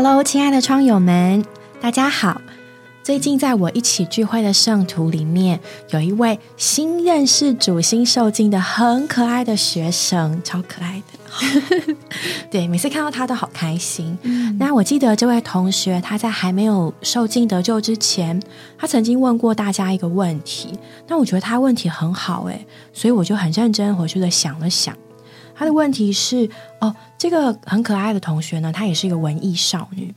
Hello，亲爱的窗友们，大家好。最近在我一起聚会的圣徒里面，有一位新认识主、新受敬的很可爱的学生，超可爱的。对，每次看到他都好开心。那我记得这位同学，他在还没有受敬得救之前，他曾经问过大家一个问题。那我觉得他问题很好，诶，所以我就很认真回去的想了想。他的问题是：哦，这个很可爱的同学呢，她也是一个文艺少女。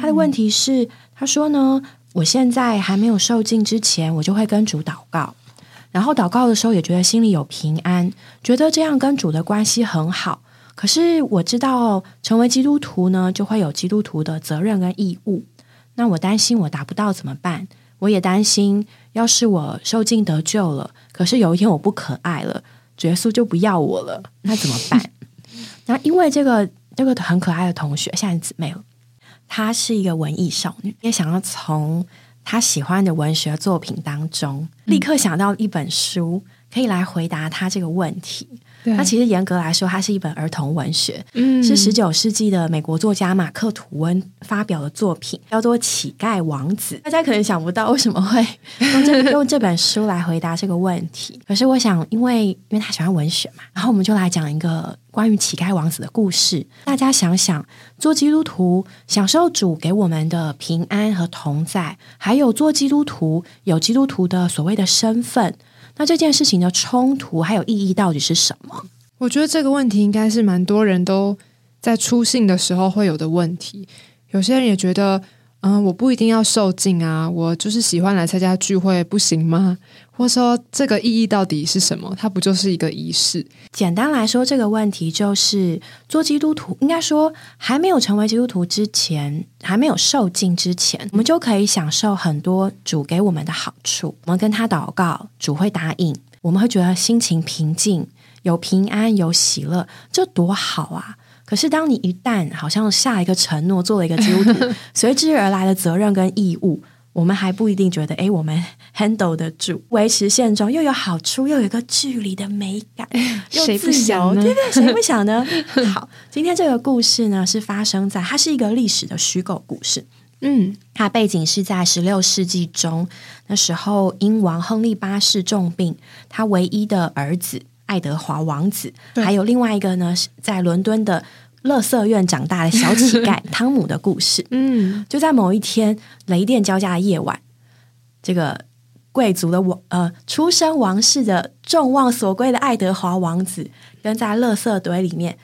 他的问题是，他说呢。我现在还没有受尽之前，我就会跟主祷告，然后祷告的时候也觉得心里有平安，觉得这样跟主的关系很好。可是我知道成为基督徒呢，就会有基督徒的责任跟义务。那我担心我达不到怎么办？我也担心，要是我受尽得救了，可是有一天我不可爱了，耶稣就不要我了，那怎么办？那因为这个这个很可爱的同学，现在姊妹了。她是一个文艺少女，也想要从她喜欢的文学作品当中，立刻想到一本书，可以来回答她这个问题。它其实严格来说，它是一本儿童文学，是十九世纪的美国作家马克吐温发表的作品，叫做《乞丐王子》。大家可能想不到为什么会用这 用这本书来回答这个问题。可是我想，因为因为他喜欢文学嘛，然后我们就来讲一个关于乞丐王子的故事。大家想想，做基督徒享受主给我们的平安和同在，还有做基督徒有基督徒的所谓的身份。那这件事情的冲突还有意义到底是什么？我觉得这个问题应该是蛮多人都在出信的时候会有的问题。有些人也觉得，嗯，我不一定要受敬啊，我就是喜欢来参加聚会，不行吗？或者说，这个意义到底是什么？它不就是一个仪式？简单来说，这个问题就是做基督徒，应该说还没有成为基督徒之前，还没有受敬之前，我们就可以享受很多主给我们的好处。我们跟他祷告，主会答应，我们会觉得心情平静，有平安，有喜乐，这多好啊！可是，当你一旦好像下一个承诺，做了一个基督徒，随之而来的责任跟义务。我们还不一定觉得，哎，我们 handle 得住，维持现状又有好处，又有一个距离的美感，又自由，对不对？谁不想呢？好，今天这个故事呢，是发生在它是一个历史的虚构故事。嗯，它背景是在十六世纪中，那时候英王亨利八世重病，他唯一的儿子爱德华王子，还有另外一个呢，在伦敦的。乐色院长大的小乞丐汤姆的故事。嗯，就在某一天雷电交加的夜晚，这个贵族的王呃出身王室的众望所归的爱德华王子，跟在乐色堆里面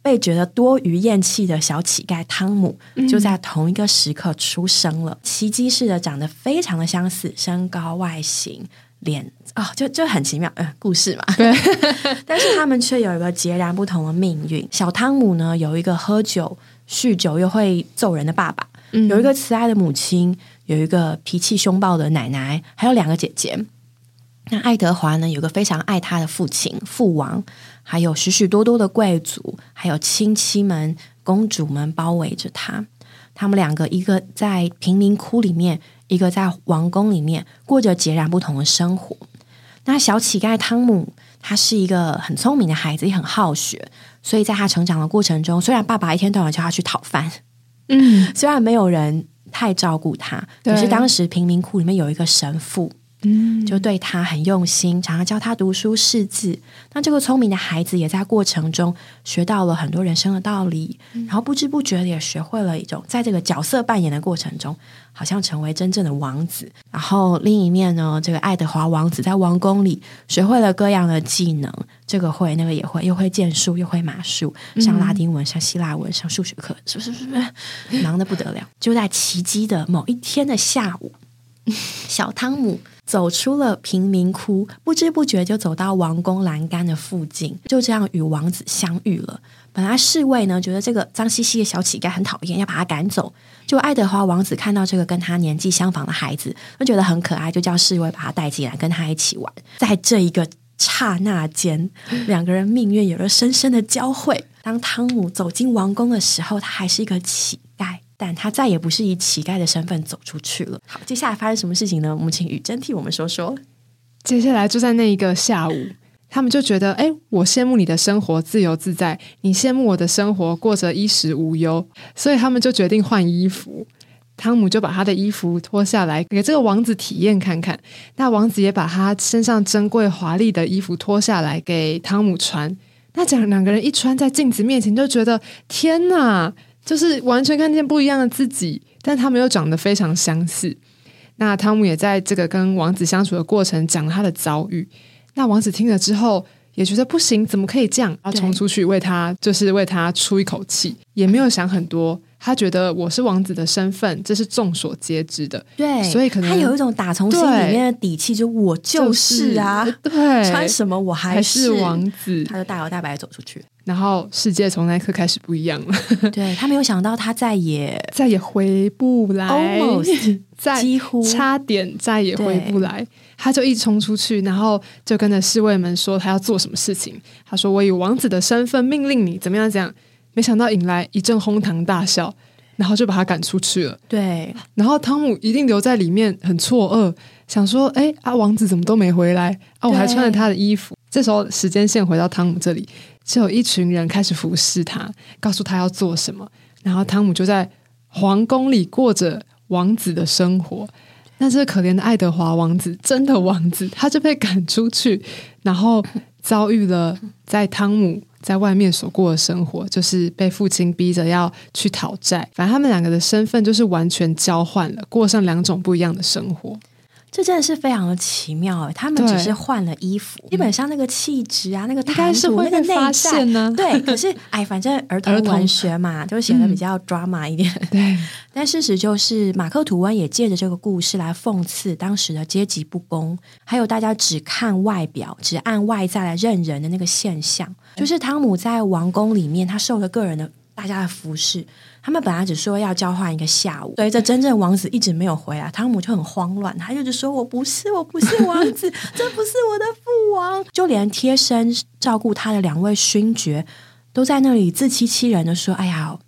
被觉得多余厌弃的小乞丐汤姆，就在同一个时刻出生了。奇迹似的长得非常的相似，身高、外形。脸哦，就就很奇妙，呃，故事嘛。对，但是他们却有一个截然不同的命运。小汤姆呢，有一个喝酒、酗酒又会揍人的爸爸，有一个慈爱的母亲，有一个脾气凶暴的奶奶，还有两个姐姐。那爱德华呢，有个非常爱他的父亲父王，还有许许多多的贵族，还有亲戚们、公主们包围着他。他们两个，一个在贫民窟里面。一个在王宫里面过着截然不同的生活。那小乞丐汤姆，他是一个很聪明的孩子，也很好学。所以在他成长的过程中，虽然爸爸一天到晚叫他去讨饭，嗯，虽然没有人太照顾他，可是当时贫民窟里面有一个神父。嗯，就对他很用心，常常教他读书识字。那这个聪明的孩子也在过程中学到了很多人生的道理，然后不知不觉的也学会了一种在这个角色扮演的过程中，好像成为真正的王子。然后另一面呢，这个爱德华王子在王宫里学会了各样的技能，这个会那个也会，又会剑术，又会马术，上拉丁文，上希腊文，上数学课，是不是？是不是？忙的不得了。就在奇迹的某一天的下午，小汤姆。走出了贫民窟，不知不觉就走到王宫栏杆的附近，就这样与王子相遇了。本来侍卫呢觉得这个脏兮兮的小乞丐很讨厌，要把他赶走。就爱德华王子看到这个跟他年纪相仿的孩子，就觉得很可爱，就叫侍卫把他带进来，跟他一起玩。在这一个刹那间，两个人命运有了深深的交汇。当汤姆走进王宫的时候，他还是一个乞。但他再也不是以乞丐的身份走出去了。好，接下来发生什么事情呢？我们请雨珍替我们说说。接下来就在那一个下午，他们就觉得，哎，我羡慕你的生活自由自在，你羡慕我的生活过着衣食无忧，所以他们就决定换衣服。汤姆就把他的衣服脱下来给这个王子体验看看，那王子也把他身上珍贵华丽的衣服脱下来给汤姆穿。那这样两个人一穿在镜子面前，就觉得天哪，就是完全看见不一样的自己，但他们又长得非常相似。那汤姆也在这个跟王子相处的过程讲他的遭遇。那王子听了之后也觉得不行，怎么可以这样？要冲出去为他，就是为他出一口气，也没有想很多。他觉得我是王子的身份，这是众所皆知的。对，所以可能他有一种打从心里面的底气，就我就是啊，对，穿什么我还是王子。他就大摇大摆走出去，然后世界从那一刻开始不一样了。对他没有想到，他再也 再也回不来，almost 再几乎差点再也回不来。他就一冲出去，然后就跟着侍卫们说他要做什么事情。他说：“我以王子的身份命令你怎么样？怎样？”没想到引来一阵哄堂大笑，然后就把他赶出去了。对，然后汤姆一定留在里面，很错愕，想说：“哎，啊，王子怎么都没回来？啊，我还穿着他的衣服。”这时候时间线回到汤姆这里，就有一群人开始服侍他，告诉他要做什么。然后汤姆就在皇宫里过着王子的生活。那这个可怜的爱德华王子，真的王子，他就被赶出去，然后遭遇了在汤姆在外面所过的生活，就是被父亲逼着要去讨债。反正他们两个的身份就是完全交换了，过上两种不一样的生活。这真的是非常的奇妙哎！他们只是换了衣服，基本上那个气质啊，那个谈吐、那个内在呢？对，可是哎，反正儿童文学嘛，就显得比较 drama 一点。对，但事实就是马克吐温也借着这个故事来讽刺当时的阶级不公，还有大家只看外表、只按外在来认人的那个现象。就是汤姆在王宫里面，他受了个人的大家的服侍。他们本来只说要交换一个下午，随着真正王子一直没有回来，汤姆就很慌乱，他就说：“我不是，我不是王子，这不是我的父王。”就连贴身照顾他的两位勋爵都在那里自欺欺人的说：“哎呀，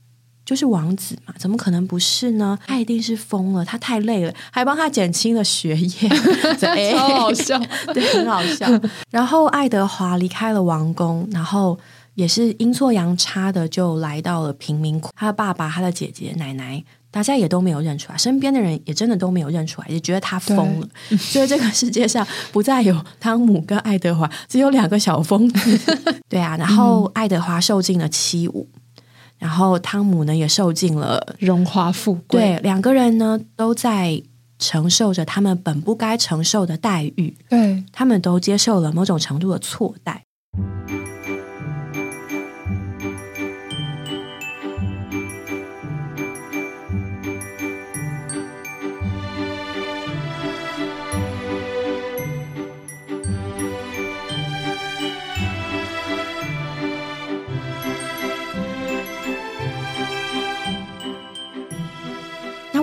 就是王子嘛，怎么可能不是呢？他一定是疯了，他太累了，还帮他减轻了学业，超好笑，对，很好笑。”然后爱德华离开了王宫，然后。也是阴错阳差的，就来到了贫民窟。他的爸爸、他的姐姐、奶奶，大家也都没有认出来，身边的人也真的都没有认出来，也觉得他疯了。所以这个世界上不再有汤姆跟爱德华，只有两个小疯子。对啊，然后爱德华受尽了欺侮，然后汤姆呢也受尽了荣华富贵。对，两个人呢都在承受着他们本不该承受的待遇。对他们都接受了某种程度的错待。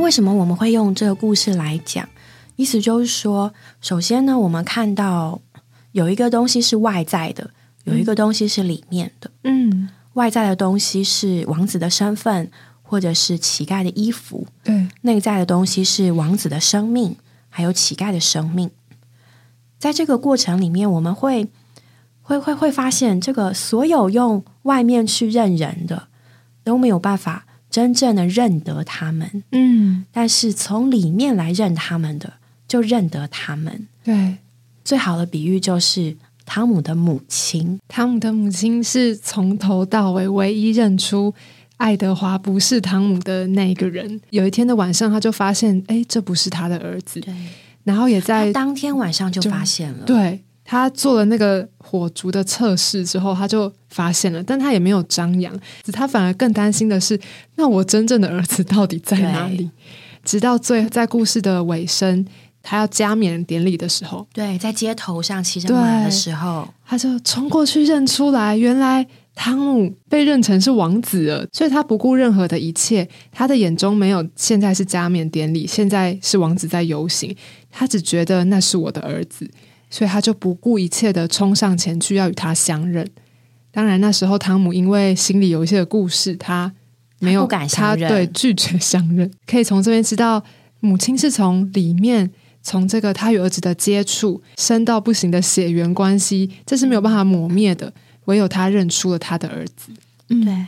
为什么我们会用这个故事来讲？意思就是说，首先呢，我们看到有一个东西是外在的，有一个东西是里面的。嗯，外在的东西是王子的身份，或者是乞丐的衣服。对，内在的东西是王子的生命，还有乞丐的生命。在这个过程里面，我们会会会会发现，这个所有用外面去认人的都没有办法。真正的认得他们，嗯，但是从里面来认他们的，就认得他们。对，最好的比喻就是汤姆的母亲。汤姆的母亲是从头到尾唯一认出爱德华不是汤姆的那个人。有一天的晚上，他就发现，哎，这不是他的儿子。对，然后也在当天晚上就发现了。对。他做了那个火烛的测试之后，他就发现了，但他也没有张扬，他反而更担心的是，那我真正的儿子到底在哪里？直到最在故事的尾声，他要加冕典礼的时候，对，在街头上骑着马的时候，他就冲过去认出来，原来汤姆被认成是王子了，所以他不顾任何的一切，他的眼中没有现在是加冕典礼，现在是王子在游行，他只觉得那是我的儿子。所以他就不顾一切的冲上前去，要与他相认。当然那时候汤姆因为心里有一些的故事，他没有敢相认，对拒绝相认。可以从这边知道，母亲是从里面从这个他与儿子的接触，深到不行的血缘关系，这是没有办法抹灭的。唯有他认出了他的儿子。嗯，对。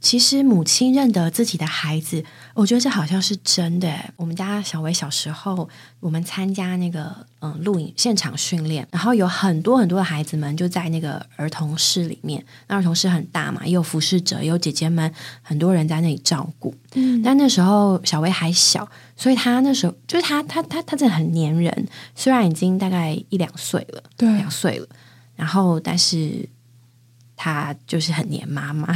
其实母亲认得自己的孩子，我觉得这好像是真的。我们家小薇小时候，我们参加那个嗯录影现场训练，然后有很多很多的孩子们就在那个儿童室里面。那儿童室很大嘛，也有服侍者，也有姐姐们，很多人在那里照顾。嗯，但那时候小薇还小，所以她那时候就是她她她她真的很粘人。虽然已经大概一两岁了，对，两岁了，然后但是。他就是很黏妈妈，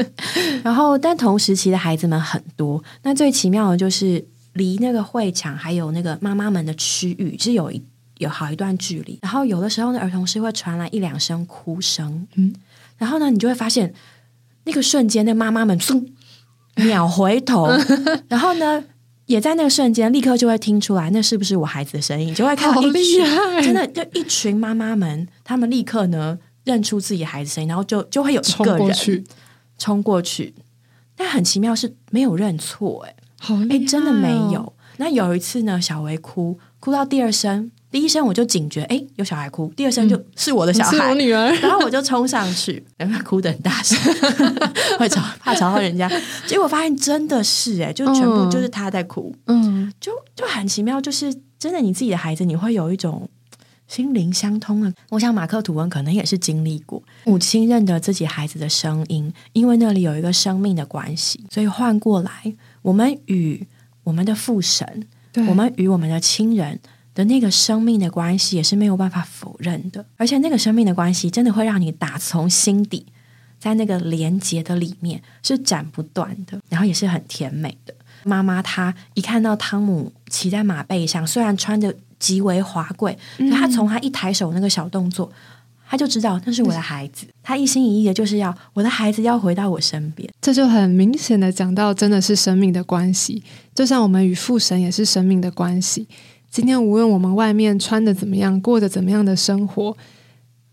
然后但同时期的孩子们很多。那最奇妙的就是离那个会场还有那个妈妈们的区域是有一有好一段距离。然后有的时候呢，儿童室会传来一两声哭声，嗯，然后呢，你就会发现那个瞬间，那妈妈们嗖秒回头，然后呢，也在那个瞬间立刻就会听出来，那是不是我孩子的声音？就会看到一群真的就一群妈妈们，他们立刻呢。认出自己孩子声音，然后就就会有一个人冲过去，但很奇妙是没有认错，哎，好哎，真的没有。那有一次呢，小维哭哭到第二声，第一声我就警觉，哎，有小孩哭，第二声就是我的小孩，我女儿，然后我就冲上去，然后哭的很大声，会吵怕吵到人家，结果发现真的是，哎，就全部就是他在哭，嗯，就就很奇妙，就是真的你自己的孩子，你会有一种。心灵相通了，我想马克吐温可能也是经历过母亲认得自己孩子的声音，因为那里有一个生命的关系，所以换过来，我们与我们的父神，我们与我们的亲人的那个生命的关系，也是没有办法否认的。而且那个生命的关系，真的会让你打从心底，在那个连接的里面是斩不断的，然后也是很甜美的。妈妈她一看到汤姆骑在马背上，虽然穿着。极为华贵，可他从他一抬手那个小动作，他就知道那是我的孩子。他一心一意的就是要我的孩子要回到我身边，这就很明显的讲到，真的是生命的关系。就像我们与父神也是生命的关系。今天无论我们外面穿的怎么样，过着怎么样的生活，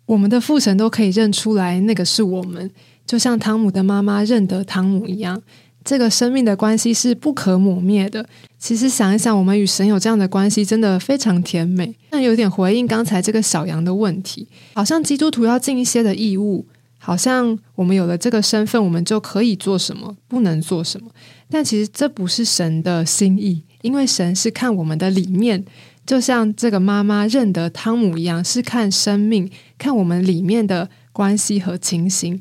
我们的父神都可以认出来，那个是我们。就像汤姆的妈妈认得汤姆一样。这个生命的关系是不可磨灭的。其实想一想，我们与神有这样的关系，真的非常甜美。那有点回应刚才这个小羊的问题，好像基督徒要尽一些的义务，好像我们有了这个身份，我们就可以做什么，不能做什么。但其实这不是神的心意，因为神是看我们的里面，就像这个妈妈认得汤姆一样，是看生命，看我们里面的关系和情形。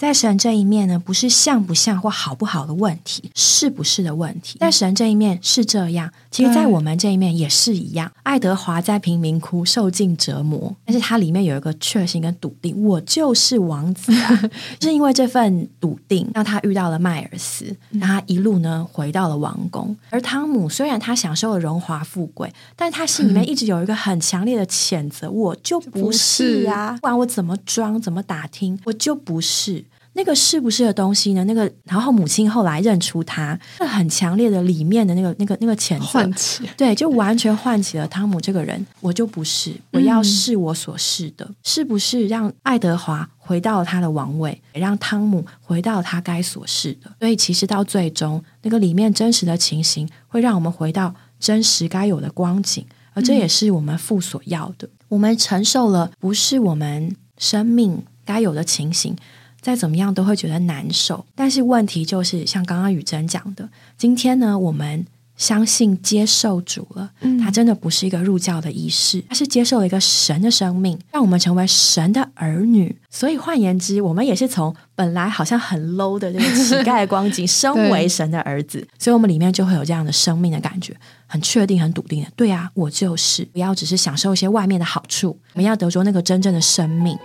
在神这一面呢，不是像不像或好不好的问题，是不是的问题。在神这一面是这样，其实，在我们这一面也是一样。爱德华在贫民窟受尽折磨，但是他里面有一个确信跟笃定，我就是王子啊！是因为这份笃定，让他遇到了迈尔斯，让他一路呢回到了王宫。而汤姆虽然他享受了荣华富贵，但他心里面一直有一个很强烈的谴责，我就不是啊！不管我怎么装，怎么打听，我就不是。那个是不是的东西呢？那个，然后母亲后来认出他，那很强烈的里面的那个、那个、那个谴责，唤起，对，就完全唤起了汤姆这个人。我就不是，我要是我所是的，是不是让爱德华回到了他的王位，让汤姆回到他该所是的？所以，其实到最终，那个里面真实的情形，会让我们回到真实该有的光景，而这也是我们父所要的。我们承受了不是我们生命该有的情形。再怎么样都会觉得难受，但是问题就是像刚刚雨珍讲的，今天呢，我们相信接受主了，他真的不是一个入教的仪式，他是接受了一个神的生命，让我们成为神的儿女。所以换言之，我们也是从本来好像很 low 的这个乞丐光景，升为神的儿子，所以我们里面就会有这样的生命的感觉，很确定、很笃定的。对啊，我就是，不要只是享受一些外面的好处，我们要得着那个真正的生命。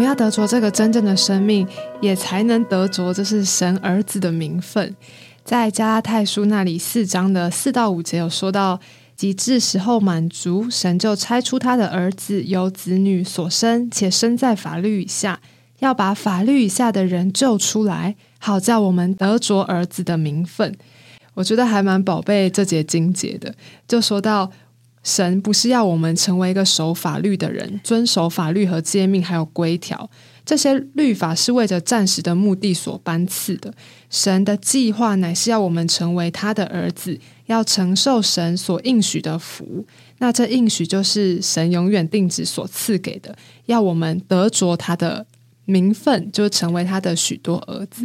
们要得着这个真正的生命，也才能得着这是神儿子的名分。在加拉太书那里四章的四到五节有说到，极致时候满足，神就差出他的儿子，由子女所生，且生在法律以下，要把法律以下的人救出来，好叫我们得着儿子的名分。我觉得还蛮宝贝这节经节的，就说到神不是要我们成为一个守法律的人，遵守法律和诫命还有规条，这些律法是为着暂时的目的所颁赐的。神的计划乃是要我们成为他的儿子，要承受神所应许的福。那这应许就是神永远定旨所赐给的，要我们得着他的。名分就成为他的许多儿子，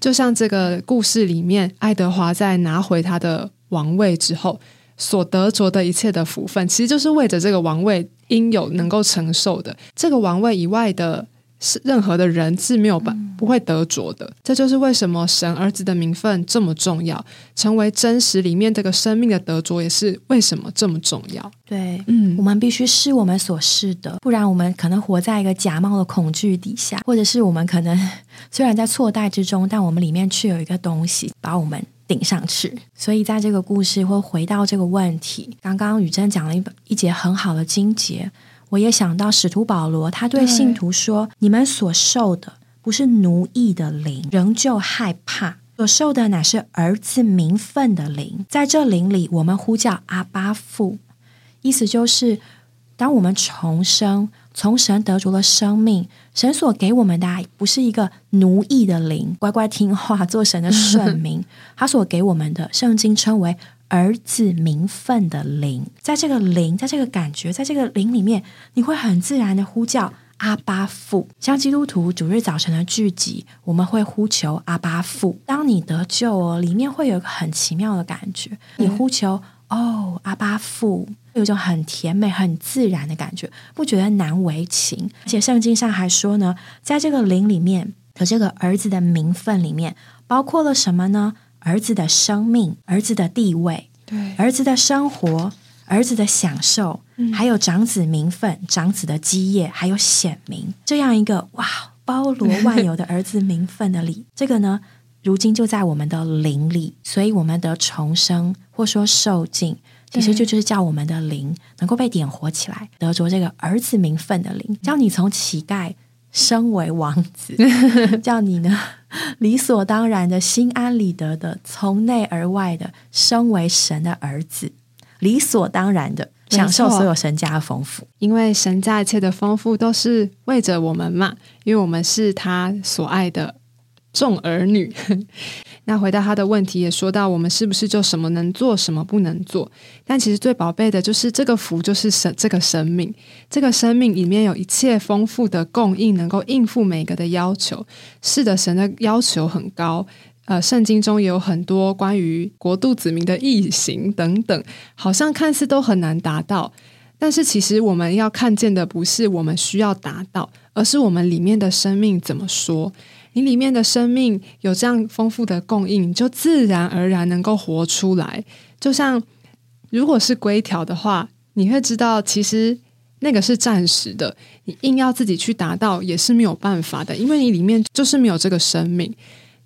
就像这个故事里面，爱德华在拿回他的王位之后所得着的一切的福分，其实就是为着这个王位应有能够承受的这个王位以外的。是任何的人是没有办不会得着的，这就是为什么神儿子的名分这么重要，成为真实里面这个生命的得着也是为什么这么重要。对，嗯，我们必须是我们所是的，不然我们可能活在一个假冒的恐惧底下，或者是我们可能 虽然在错待之中，但我们里面却有一个东西把我们顶上去。所以在这个故事会回到这个问题，刚刚雨珍讲了一本一节很好的经节。我也想到使徒保罗，他对信徒说：“你们所受的不是奴役的灵，仍旧害怕；所受的乃是儿子名分的灵。在这灵里，我们呼叫阿巴父。意思就是，当我们重生，从神得着了生命，神所给我们的不是一个奴役的灵，乖乖听话做神的顺民。他所给我们的，圣经称为。”儿子名分的灵，在这个灵，在这个感觉，在这个灵里面，你会很自然的呼叫阿巴父。像基督徒主日早晨的聚集，我们会呼求阿巴父。当你得救哦，里面会有一个很奇妙的感觉，你呼求哦阿巴父，有一种很甜美、很自然的感觉，不觉得难为情。而且圣经上还说呢，在这个灵里面的这个儿子的名分里面，包括了什么呢？儿子的生命，儿子的地位，对，儿子的生活，儿子的享受，还有长子名分、长子的基业，还有显明这样一个哇，包罗万 有的儿子名分的礼，这个呢，如今就在我们的灵里，所以我们的重生或说受尽，其实就就是叫我们的灵能够被点活起来，得着这个儿子名分的灵，叫你从乞丐。升为王子，叫你呢理所当然的心安理得的从内而外的升为神的儿子，理所当然的享受所有神家的丰富，因为神家一切的丰富都是为着我们嘛，因为我们是他所爱的众儿女。那回答他的问题，也说到我们是不是就什么能做，什么不能做？但其实最宝贝的就是这个福，就是神这个生命，这个生命里面有一切丰富的供应，能够应付每个的要求。是的，神的要求很高。呃，圣经中也有很多关于国度子民的异形等等，好像看似都很难达到。但是其实我们要看见的不是我们需要达到，而是我们里面的生命怎么说。你里面的生命有这样丰富的供应，就自然而然能够活出来。就像如果是规条的话，你会知道其实那个是暂时的，你硬要自己去达到也是没有办法的，因为你里面就是没有这个生命。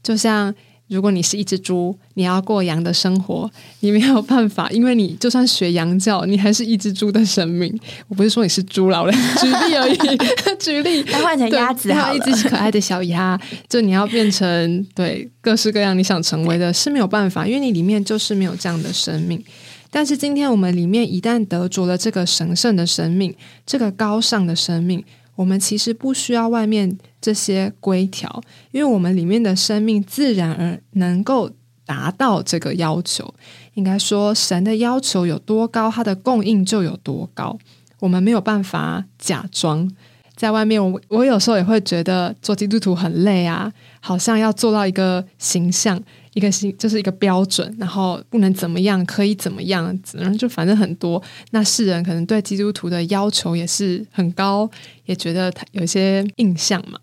就像。如果你是一只猪，你要过羊的生活，你没有办法，因为你就算学羊叫，你还是一只猪的生命。我不是说你是猪老了，举例而已，举例。那换成鸭子好一只可爱的小鸭，就你要变成对各式各样你想成为的，是没有办法，因为你里面就是没有这样的生命。但是今天我们里面一旦得着了这个神圣的生命，这个高尚的生命。我们其实不需要外面这些规条，因为我们里面的生命自然而能够达到这个要求。应该说，神的要求有多高，它的供应就有多高。我们没有办法假装在外面。我我有时候也会觉得做基督徒很累啊，好像要做到一个形象。一个形就是一个标准，然后不能怎么样，可以怎么样，然后就反正很多。那世人可能对基督徒的要求也是很高，也觉得他有一些印象嘛。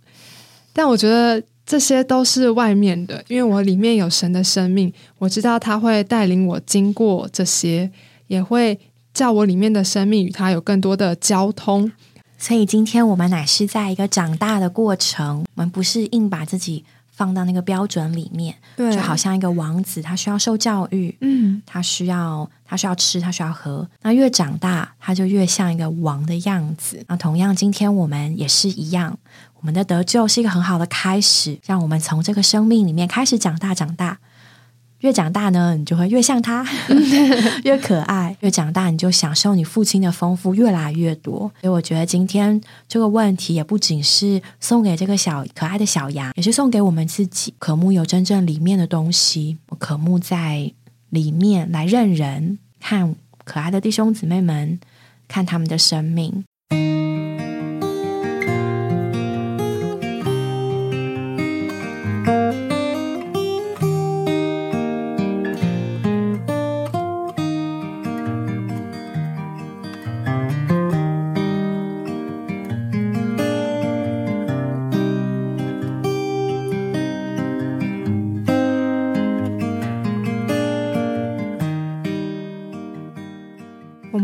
但我觉得这些都是外面的，因为我里面有神的生命，我知道他会带领我经过这些，也会叫我里面的生命与他有更多的交通。所以今天我们乃是在一个长大的过程，我们不是硬把自己。放到那个标准里面，就好像一个王子，他需要受教育，嗯，他需要他需要吃，他需要喝。那越长大，他就越像一个王的样子。那同样，今天我们也是一样，我们的得救是一个很好的开始，让我们从这个生命里面开始长大，长大，越长大呢，你就会越像他，越可爱；越长大，你就享受你父亲的丰富越来越多。所以我觉得今天这个问题也不仅是送给这个小可爱的小羊，也是送给我们自己。渴慕有真正里面的东西，渴慕在里面来认人，看可爱的弟兄姊妹们，看他们的生命。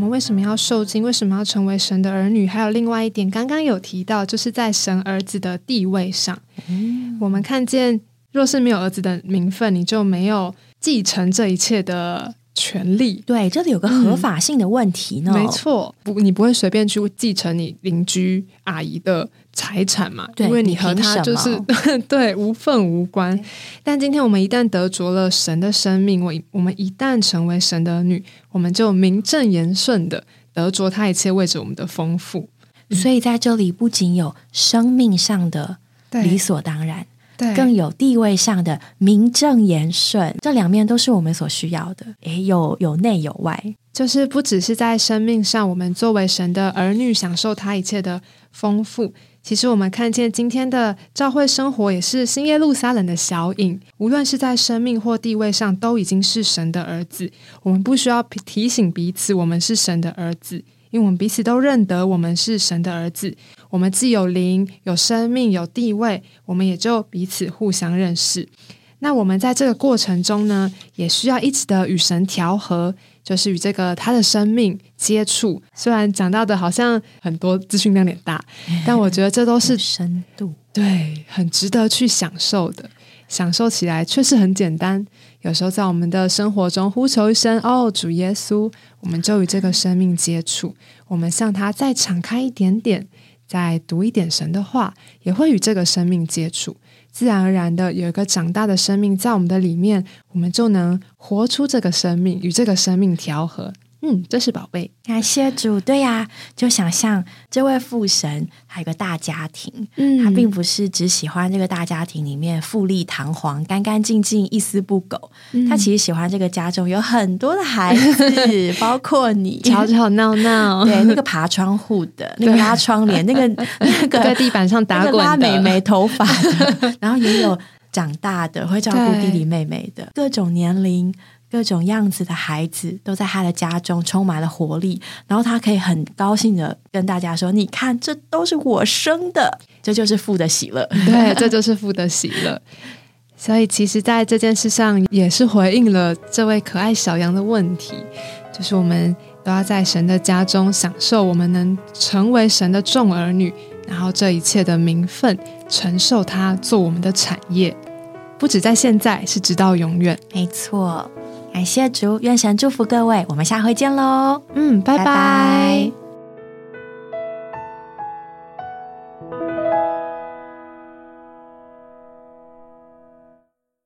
为什么要受精？为什么要成为神的儿女？还有另外一点，刚刚有提到，就是在神儿子的地位上，我们看见，若是没有儿子的名分，你就没有继承这一切的。权利对，这里有个合法性的问题呢。没错，不，你不会随便去继承你邻居阿姨的财产嘛？因为你和他就是 对无份无关。但今天我们一旦得着了神的生命，我我们一旦成为神的女，我们就名正言顺的得着他一切为着我们的丰富。所以在这里不仅有生命上的理所当然。更有地位上的名正言顺，这两面都是我们所需要的。诶，有有内有外，就是不只是在生命上，我们作为神的儿女，享受他一切的丰富。其实我们看见今天的教会生活，也是新耶路撒冷的小影。无论是在生命或地位上，都已经是神的儿子。我们不需要提醒彼此，我们是神的儿子。因为我们彼此都认得我们是神的儿子，我们既有灵、有生命、有地位，我们也就彼此互相认识。那我们在这个过程中呢，也需要一直的与神调和，就是与这个他的生命接触。虽然讲到的好像很多资讯量点大，但我觉得这都是深度，对，很值得去享受的。享受起来确实很简单。有时候在我们的生活中呼求一声“哦，主耶稣”，我们就与这个生命接触。我们向他再敞开一点点，再读一点神的话，也会与这个生命接触。自然而然的，有一个长大的生命在我们的里面，我们就能活出这个生命，与这个生命调和。嗯，这是宝贝，感谢主。对呀，就想象这位父神，他有个大家庭，嗯，他并不是只喜欢这个大家庭里面富丽堂皇、干干净净、一丝不苟。他其实喜欢这个家中有很多的孩子，包括你，吵吵闹闹。对，那个爬窗户的，那个拉窗帘，那个那个在地板上打滚、拉美眉头发的，然后也有长大的会照顾弟弟妹妹的，各种年龄。各种样子的孩子都在他的家中充满了活力，然后他可以很高兴的跟大家说：“你看，这都是我生的，这就是父的喜乐。”对，这就是父的喜乐。所以，其实，在这件事上，也是回应了这位可爱小羊的问题，就是我们都要在神的家中享受，我们能成为神的众儿女，然后这一切的名分，承受他做我们的产业，不止在现在，是直到永远。没错。感谢主，愿神祝福各位，我们下回见喽。嗯，拜拜。